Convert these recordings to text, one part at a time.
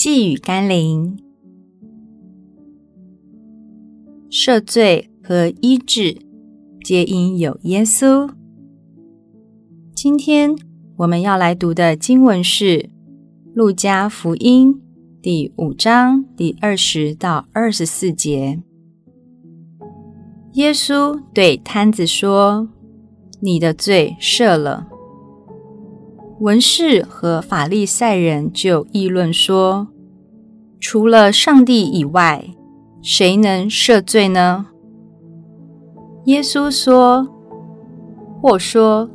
细语甘霖，赦罪和医治皆因有耶稣。今天我们要来读的经文是《路加福音》第五章第二十到二十四节。耶稣对瘫子说：“你的罪赦了。”文士和法利赛人就议论说：“除了上帝以外，谁能赦罪呢？”耶稣说：“或说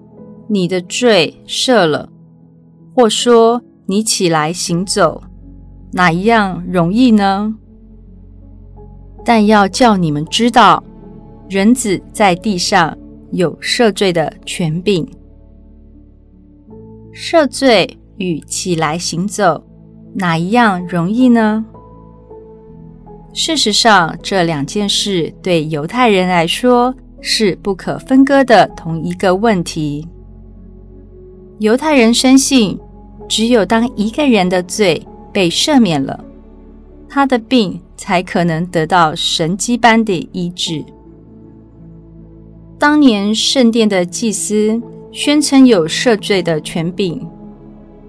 你的罪赦了，或说你起来行走，哪一样容易呢？但要叫你们知道，人子在地上有赦罪的权柄。”赦罪与起来行走，哪一样容易呢？事实上，这两件事对犹太人来说是不可分割的同一个问题。犹太人深信，只有当一个人的罪被赦免了，他的病才可能得到神迹般的医治。当年圣殿的祭司，宣称有赦罪的权柄，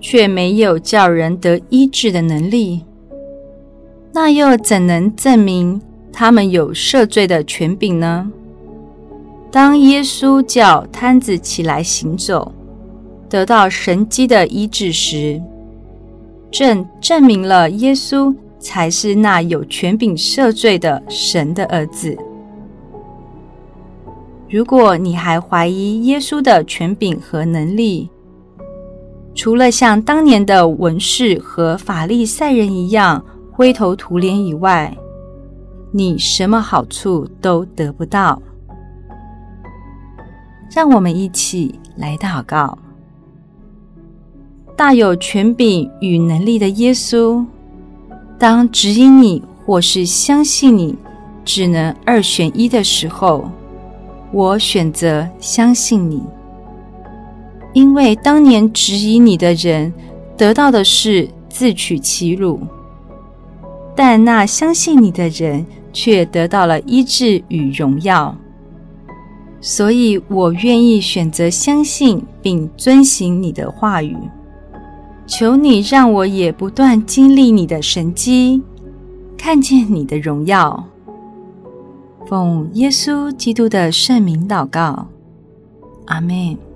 却没有叫人得医治的能力，那又怎能证明他们有赦罪的权柄呢？当耶稣叫瘫子起来行走，得到神迹的医治时，正证明了耶稣才是那有权柄赦罪的神的儿子。如果你还怀疑耶稣的权柄和能力，除了像当年的文士和法利赛人一样灰头土脸以外，你什么好处都得不到。让我们一起来祷告：大有权柄与能力的耶稣，当指引你或是相信你，只能二选一的时候。我选择相信你，因为当年质疑你的人得到的是自取其辱，但那相信你的人却得到了医治与荣耀。所以我愿意选择相信并遵行你的话语。求你让我也不断经历你的神迹，看见你的荣耀。奉耶稣基督的圣名祷告，阿门。